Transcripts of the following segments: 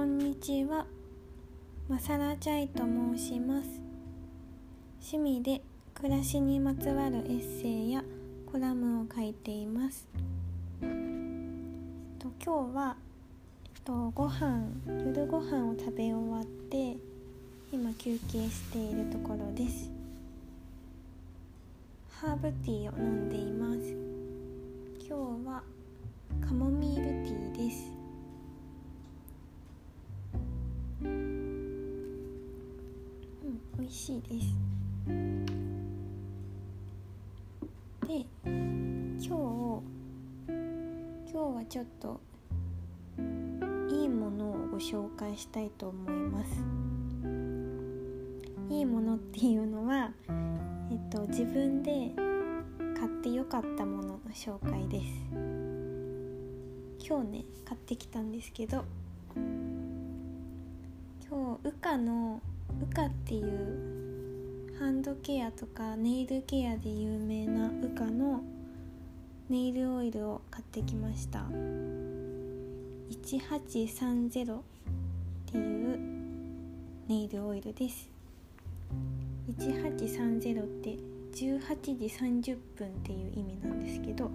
こんにちは。マサラチャイと申します。趣味で暮らしにまつわるエッセイやコラムを書いています。と今日はとご飯夜ご飯を食べ終わって今休憩しているところです。ハーブティーを飲んでいます。今日はカモミール味しいです。で今日今日はちょっといいものをご紹介したいと思います。いいものっていうのは、えっと、自分で買ってよかったものの紹介です。今日ね買ってきたんですけど今日ウカのウカっていうハンドケアとかネイルケアで有名なウカのネイルオイルを買ってきました。1830っていうネイルオイルです。1830って18時30分っていう意味なんですけど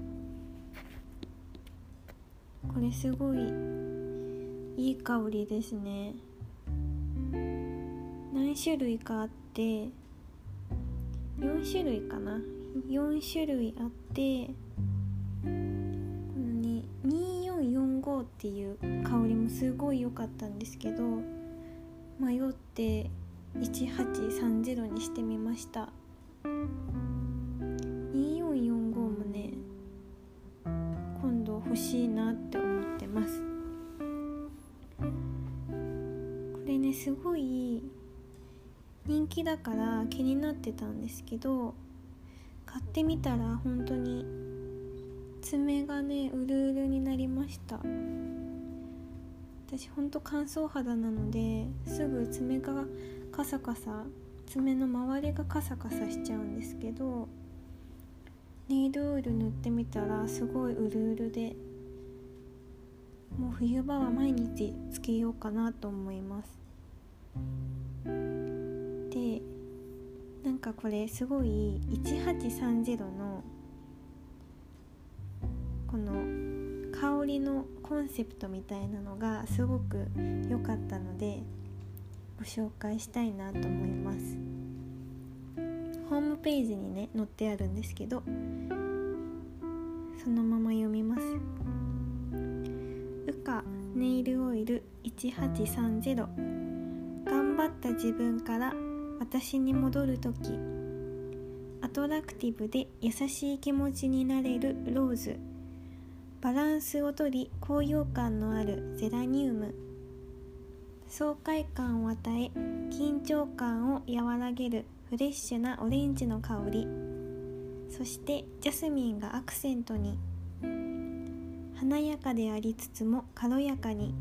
これすごいいい香りですね。何種類かあって4種類かな。4種類あってこのね2445っていう香りもすごい良かったんですけど迷って1830にしてみました。人気だから気になってたんですけど買ってみたら本当に爪がねうるうるになりました。私ほんと乾燥肌なのですぐ爪がカサカサ爪の周りがカサカサしちゃうんですけどネイルオイル塗ってみたらすごいうるうるでもう冬場は毎日つけようかなと思います。なんかこれすごい1830のこの香りのコンセプトみたいなのがすごく良かったのでご紹介したいなと思います。ホームページにね載ってあるんですけどそのまま読みます「ウカネイルオイル1830」頑張った自分から私に戻る時。アトラクティブで優しい気持ちになれるローズ。バランスをとり高揚感のあるゼラニウム。爽快感を与え緊張感を和らげるフレッシュなオレンジの香り。そしてジャスミンがアクセントに。華やかでありつつも軽やかに。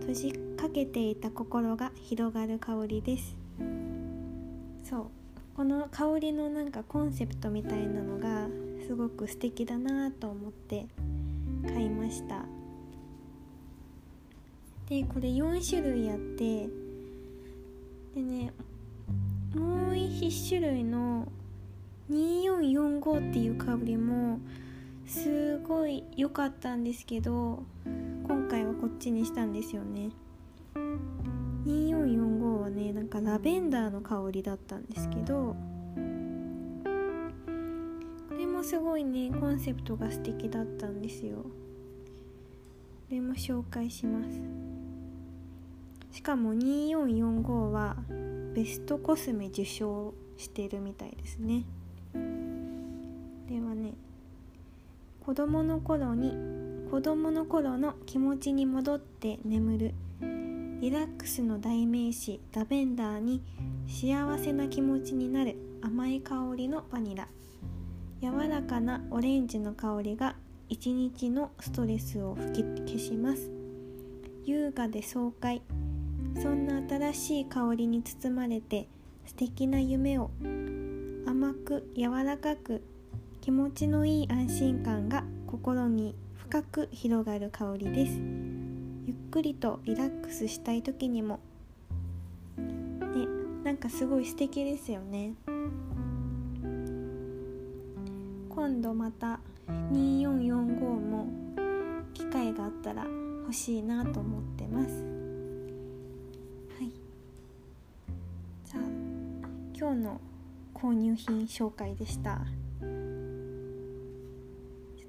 閉じかけていた心が広がる香りです。そう。この香りのなんかコンセプトみたいなのがすごく素敵だなと思って買いました。でこれ4種類あってでねもう1種類の2445っていう香りもすごい良かったんですけど今回はこっちにしたんですよね。2445はねなんかラベンダーの香りだったんですけどこれもすごいねコンセプトが素敵だったんですよ。これも紹介します。しかも2445はベストコスメ受賞してるみたいですね。ではね子供の頃に子供の頃の気持ちに戻って眠るリラックスの代名詞ラベンダーに幸せな気持ちになる甘い香りのバニラ。柔らかなオレンジの香りが一日のストレスを吹き消します。優雅で爽快。そんな新しい香りに包まれて素敵な夢を甘く柔らかく気持ちのいい安心感が心に深く広がる香りです。ゆっくりとリラックスしたい時にも。ねなんかすごい素敵ですよね。今度また2445も機会があったら欲しいなと思ってます。はい。じゃあ今日の購入品紹介でした。ち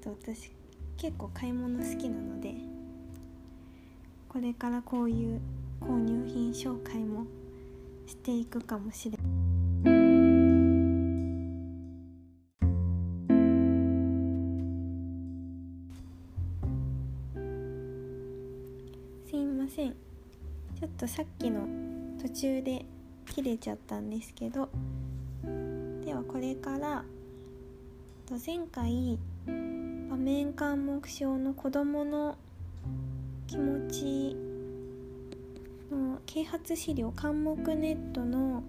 ょっと私結構買い物好きなのでこれからこういう購入品紹介もしていくかもしれない。すいません。ちょっとさっきの途中で切れちゃったんですけどではこれから前回場面緘黙症の子どもの気持ちの啓発資料緘黙ネットの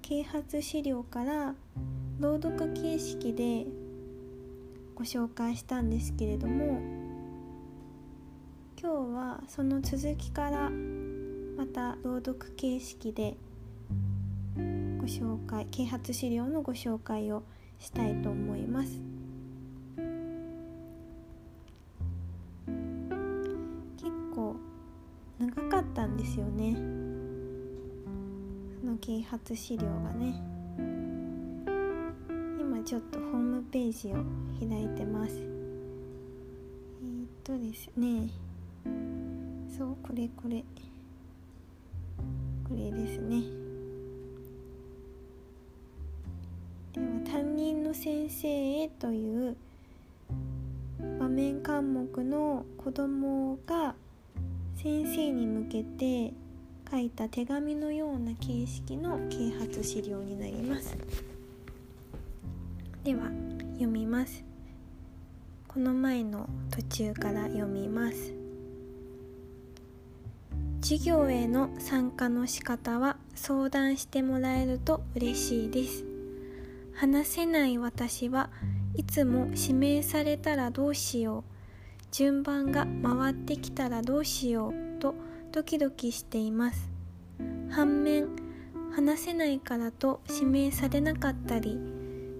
啓発資料から朗読形式でご紹介したんですけれども今日はその続きからまた朗読形式でご紹介啓発資料のご紹介をしたいと思います。ですよね。その啓発資料がね。今ちょっとホームページを開いてます。えー、っとですね。そうこれこれ。これですね。では担任の先生へという場面科目の子供が先生に向けて書いた手紙のような形式の啓発資料になります。では読みます。この前の途中から読みます。授業への参加の仕方は相談してもらえると嬉しいです。話せない私はいつも指名されたらどうしよう。順番が回ってきたらどうしようとドキドキしています。反面話せないからと指名されなかったり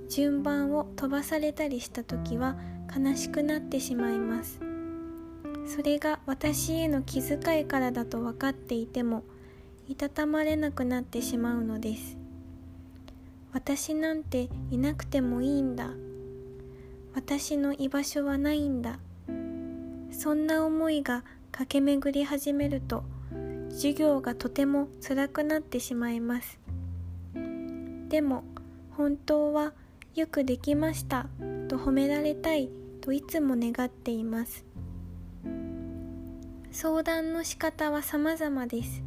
順番を飛ばされたりした時は悲しくなってしまいます。それが私への気遣いからだと分かっていてもいたたまれなくなってしまうのです。私なんていなくてもいいんだ。私の居場所はないんだ。そんな思いが駆け巡り始めると授業がとても辛くなってしまいます。でも本当はよくできましたと褒められたいといつも願っています。相談の仕方は様々です。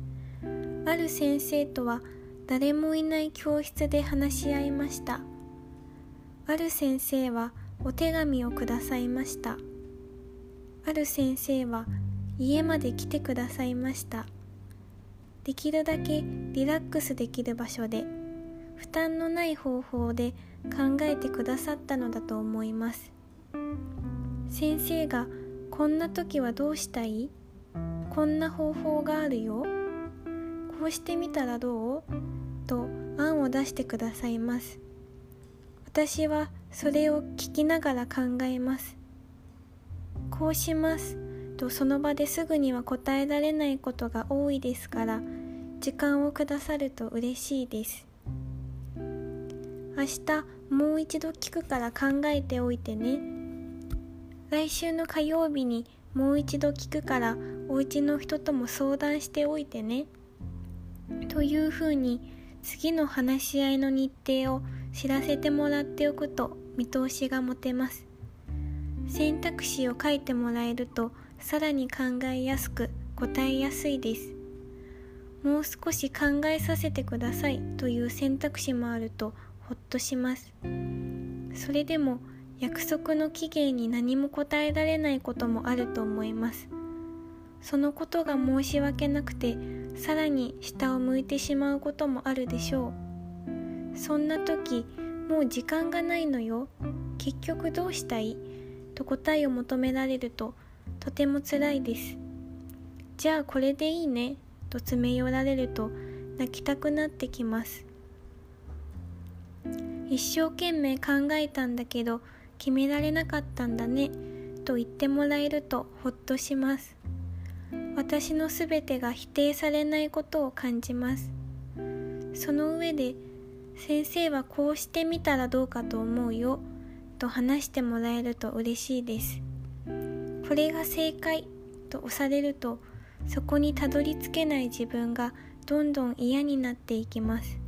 ある先生とは誰もいない教室で話し合いました。ある先生はお手紙をくださいました。ある先生は家まで来てくださいました。できるだけリラックスできる場所で負担のない方法で考えてくださったのだと思います。先生がこんな時はどうしたい？こんな方法があるよ。こうしてみたらどう？と案を出してくださいます。私はそれを聞きながら考えます。こうします。とその場ですぐには答えられないことが多いですから時間をくださると嬉しいです。明日もう一度聞くから考えておいてね。来週の火曜日にもう一度聞くからお家の人とも相談しておいてね。というふうに次の話し合いの日程を知らせてもらっておくと見通しが持てます。選択肢を書いてもらえるとさらに考えやすく答えやすいです。もう少し考えさせてくださいという選択肢もあるとほっとします。それでも約束の期限に何も答えられないこともあると思います。そのことが申し訳なくてさらに下を向いてしまうこともあるでしょう。そんな時もう時間がないのよ。結局どうしたい？と答えを求められるととても辛いです。じゃあこれでいいねと詰め寄られると泣きたくなってきます。一生懸命考えたんだけど決められなかったんだねと言ってもらえるとほっとします。私のすべてが否定されないことを感じます。その上で先生はこうしてみたらどうかと思うよ。と話してもらえると嬉しいです。これが正解と押されるとそこにたどり着けない自分がどんどん嫌になっていきます。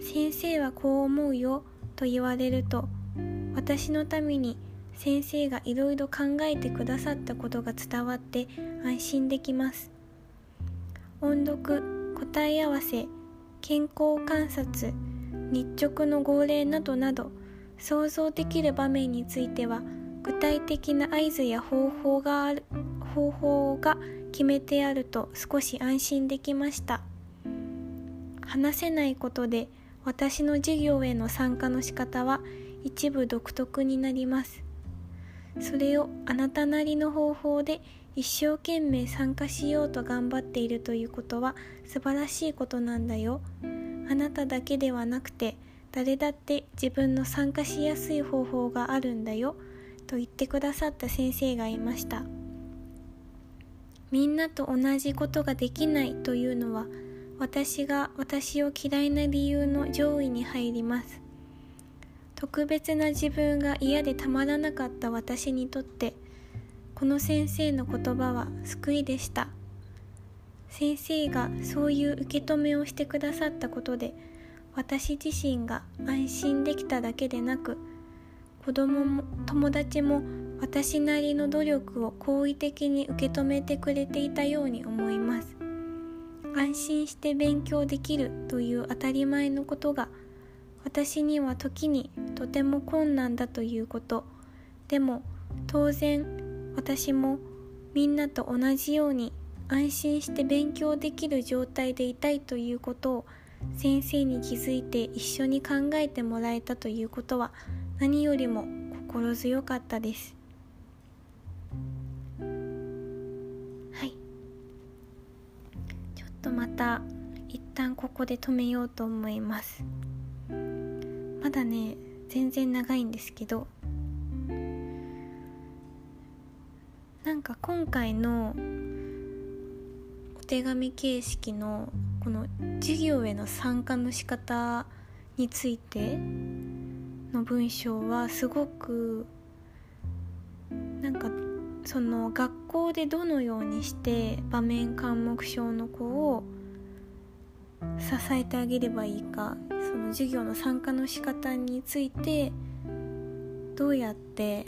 先生はこう思うよと言われると私のために先生がいろいろ考えてくださったことが伝わって安心できます。音読答え合わせ健康観察日直の号令などなど想像できる場面については具体的な合図や方法がある方法が決めてあると少し安心できました。話せないことで私の授業への参加の仕方は一部独特になります。それをあなたなりの方法で一生懸命参加しようと頑張っているということは素晴らしいことなんだよ。あなただけではなくて誰だって自分の参加しやすい方法があるんだよと言ってくださった先生がいました。みんなと同じことができないというのは私が私を嫌いな理由の上位に入ります。特別な自分が嫌でたまらなかった私にとってこの先生の言葉は救いでした。先生がそういう受け止めをしてくださったことで私自身が安心できただけでなく子供も友達も私なりの努力を好意的に受け止めてくれていたように思います。安心して勉強できるという当たり前のことが私には時にとても困難だということ。でも当然私もみんなと同じように安心して勉強できる状態でいたいということを先生に気づいて一緒に考えてもらえたということは何よりも心強かったです。はい。ちょっとまた一旦ここで止めようと思います。まだね全然長いんですけど。なんか今回の手紙形式のこの授業への参加の仕方についての文章はすごくなんかその学校でどのようにして場面緘黙症の子を支えてあげればいいかその授業の参加の仕方についてどうやって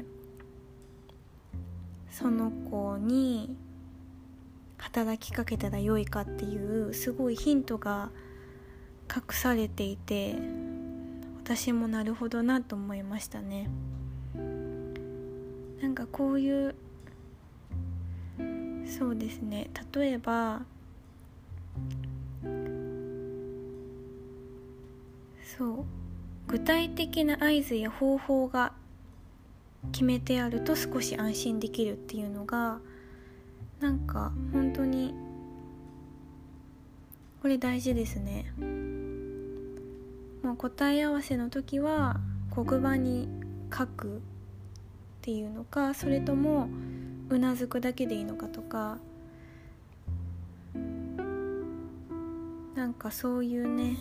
その子に働きかけたらよいかっていうすごいヒントが隠されていて私もなるほどなと思いましたね。なんかこういうそうですね。例えばそう具体的な合図や方法が決めてあると少し安心できるっていうのがなんか本当にこれ大事ですね。もう答え合わせの時は黒板に書くっていうのかそれともうなずくだけでいいのかとかなんかそういうね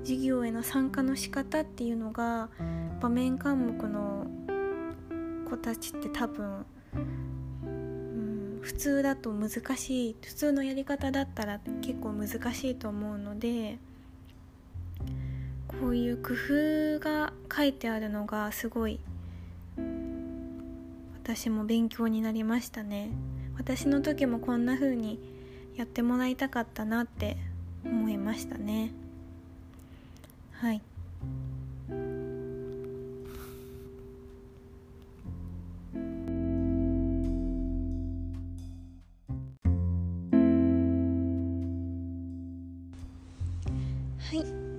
授業への参加の仕方っていうのが場面科目の子たちって多分、普通だと難しい。普通のやり方だったら結構難しいと思うのでこういう工夫が書いてあるのがすごい私も勉強になりましたね。私の時もこんな風にやってもらいたかったなって思いましたね。はい。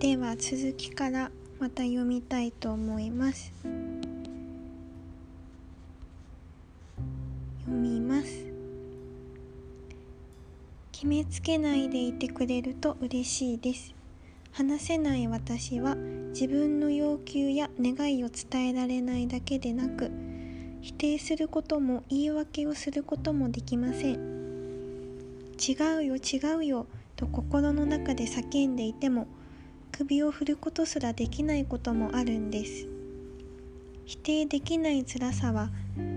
では続きからまた読みたいと思います。読みます。決めつけないでいてくれると嬉しいです。話せない私は自分の要求や願いを伝えられないだけでなく否定することも言い訳をすることもできません。違うよ違うよと心の中で叫んでいても首を振ることすらできないこともあるんです。否定できない辛さは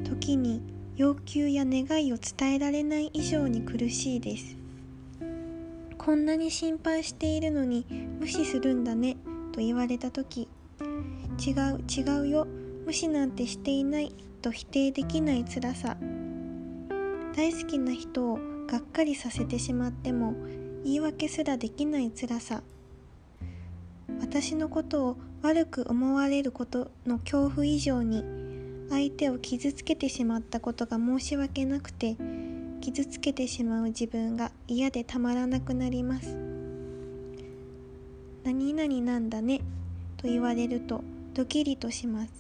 時に要求や願いを伝えられない以上に苦しいです。こんなに心配しているのに無視するんだねと言われた時違う違うよ無視なんてしていないと否定できない辛さ。大好きな人をがっかりさせてしまっても言い訳すらできない辛さ。私のことを悪く思われることの恐怖以上に相手を傷つけてしまったことが申し訳なくて傷つけてしまう自分が嫌でたまらなくなります。何々なんだねと言われるとドキリとします。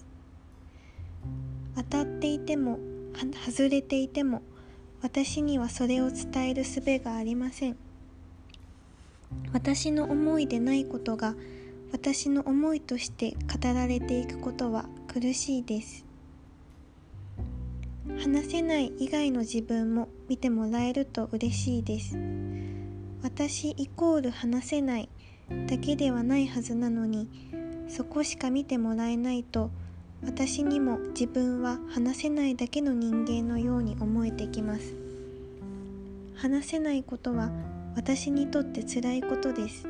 当たっていても外れていても私にはそれを伝える術がありません。私の思いでないことが私の思いとして語られていくことは苦しいです。話せない以外の自分も見てもらえると嬉しいです。私イコール話せないだけではないはずなのにそこしか見てもらえないと私にも自分は話せないだけの人間のように思えてきます。話せないことは私にとって辛いことです。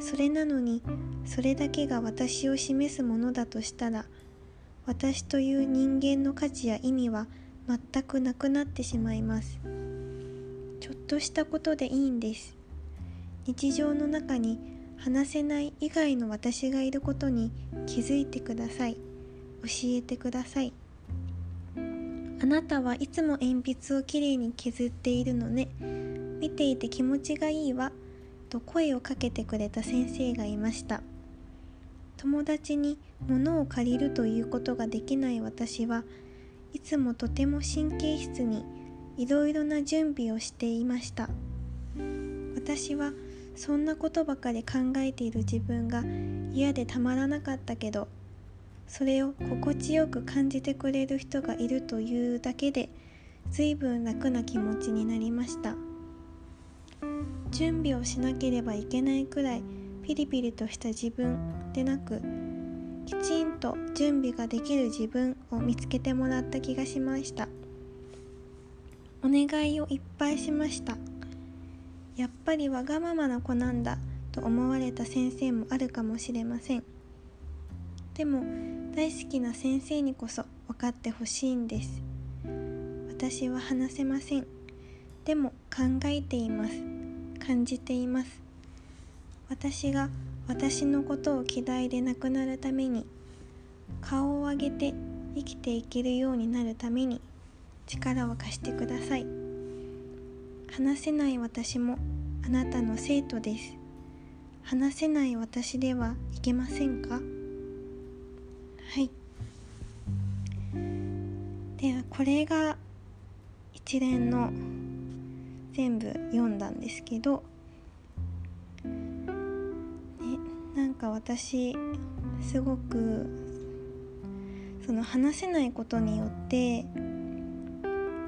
それなのにそれだけが私を示すものだとしたら私という人間の価値や意味は全くなくなってしまいます。ちょっとしたことでいいんです。日常の中に話せない以外の私がいることに気づいてください。教えてください。あなたはいつも鉛筆をきれいに削っているのね。見ていて気持ちがいいわ。と声をかけてくれた先生がいました。友達に物を借りるということができない私はいつもとても神経質にいろいろな準備をしていました。私はそんなことばかり考えている自分が嫌でたまらなかったけどそれを心地よく感じてくれる人がいるというだけで随分楽な気持ちになりました。準備をしなければいけないくらいピリピリとした自分でなくきちんと準備ができる自分を見つけてもらった気がしました。お願いをいっぱいしました。やっぱりわがままな子なんだと思われた先生もあるかもしれません。でも大好きな先生にこそ分かってほしいんです。私は話せません。でも考えています。感じています。私が私のことを嫌いでなくなるために顔を上げて生きていけるようになるために力を貸してください。話せない私もあなたの生徒です。話せない私ではいけませんか？はい。ではこれが一連の全部読んだんですけどねなんか私すごくその話せないことによって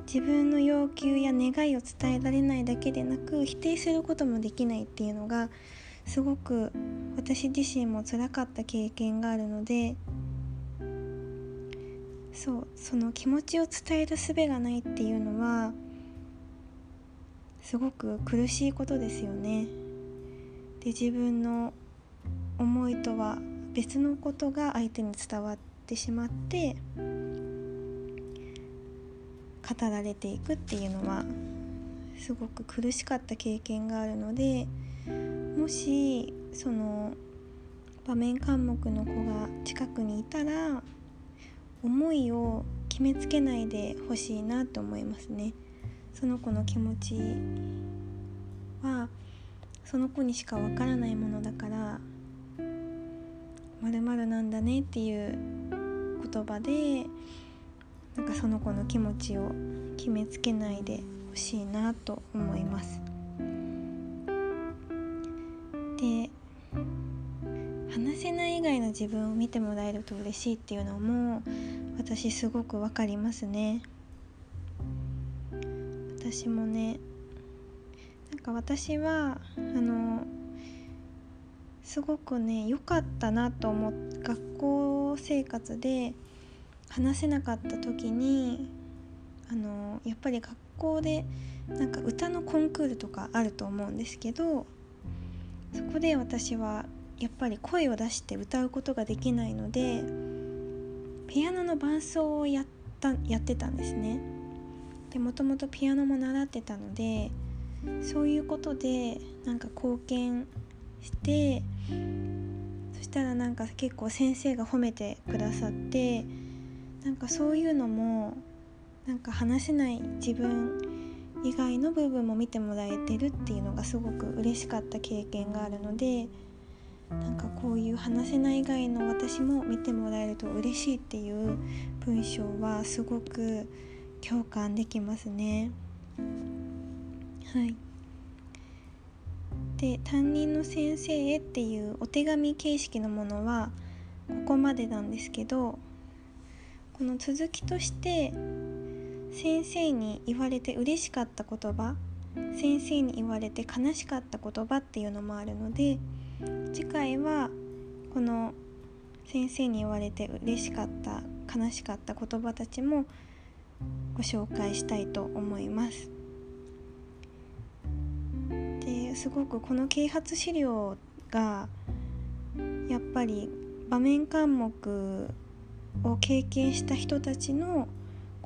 自分の要求や願いを伝えられないだけでなく否定することもできないっていうのがすごく私自身も辛かった経験があるのでそうその気持ちを伝える術がないっていうのはすごく苦しいことですよね。で自分の思いとは別のことが相手に伝わってしまって語られていくっていうのはすごく苦しかった経験があるのでもしその場面監目の子が近くにいたら思いを決めつけないでほしいなと思いますねその子の気持ちはその子にしかわからないものだからまるなんだねっていう言葉でなんかその子の気持ちを決めつけないでほしいなと思います。で話せない以外の自分を見てもらえると嬉しいっていうのも私すごくわかりますね私もねなんか私はあのすごくね良かったなと思っ学校生活で話せなかった時にあのやっぱり学校でなんか歌のコンクールとかあると思うんですけどそこで私はやっぱり声を出して歌うことができないのでピアノの伴奏をやったやってたんですね。でもともとピアノも習ってたのでそういうことでなんか貢献してそしたらなんか結構先生が褒めてくださってなんかそういうのもなんか話せない自分以外の部分も見てもらえてるっていうのがすごく嬉しかった経験があるのでなんかこういう話せない以外の私も見てもらえると嬉しいっていう文章はすごく共感できますね。はいで担任の先生へっていうお手紙形式のものはここまでなんですけどこの続きとして先生に言われて嬉しかった言葉先生に言われて悲しかった言葉っていうのもあるので次回はこの先生に言われて嬉しかった悲しかった言葉たちもご紹介したいと思います。ですごくこの啓発資料がやっぱり場面項目を経験した人たちの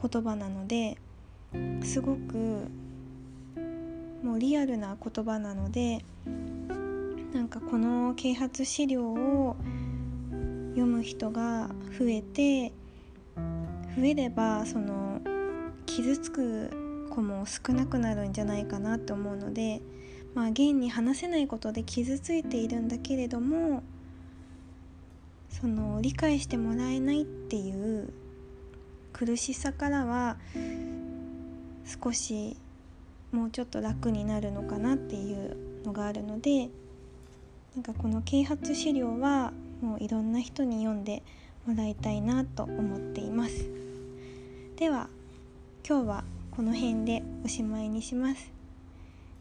言葉なのですごくもうリアルな言葉なのでなんかこの啓発資料を読む人が増えて増えればその傷つく子も少なくなるんじゃないかなと思うのでまあ現に話せないことで傷ついているんだけれどもその理解してもらえないっていう苦しさからは少しもうちょっと楽になるのかなっていうのがあるのでなんかこの啓発資料はもういろんな人に読んでもらいたいなと思っています。では今日はこの辺でおしまいにします。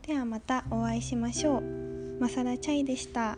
ではまたお会いしましょう。マサラチャイでした。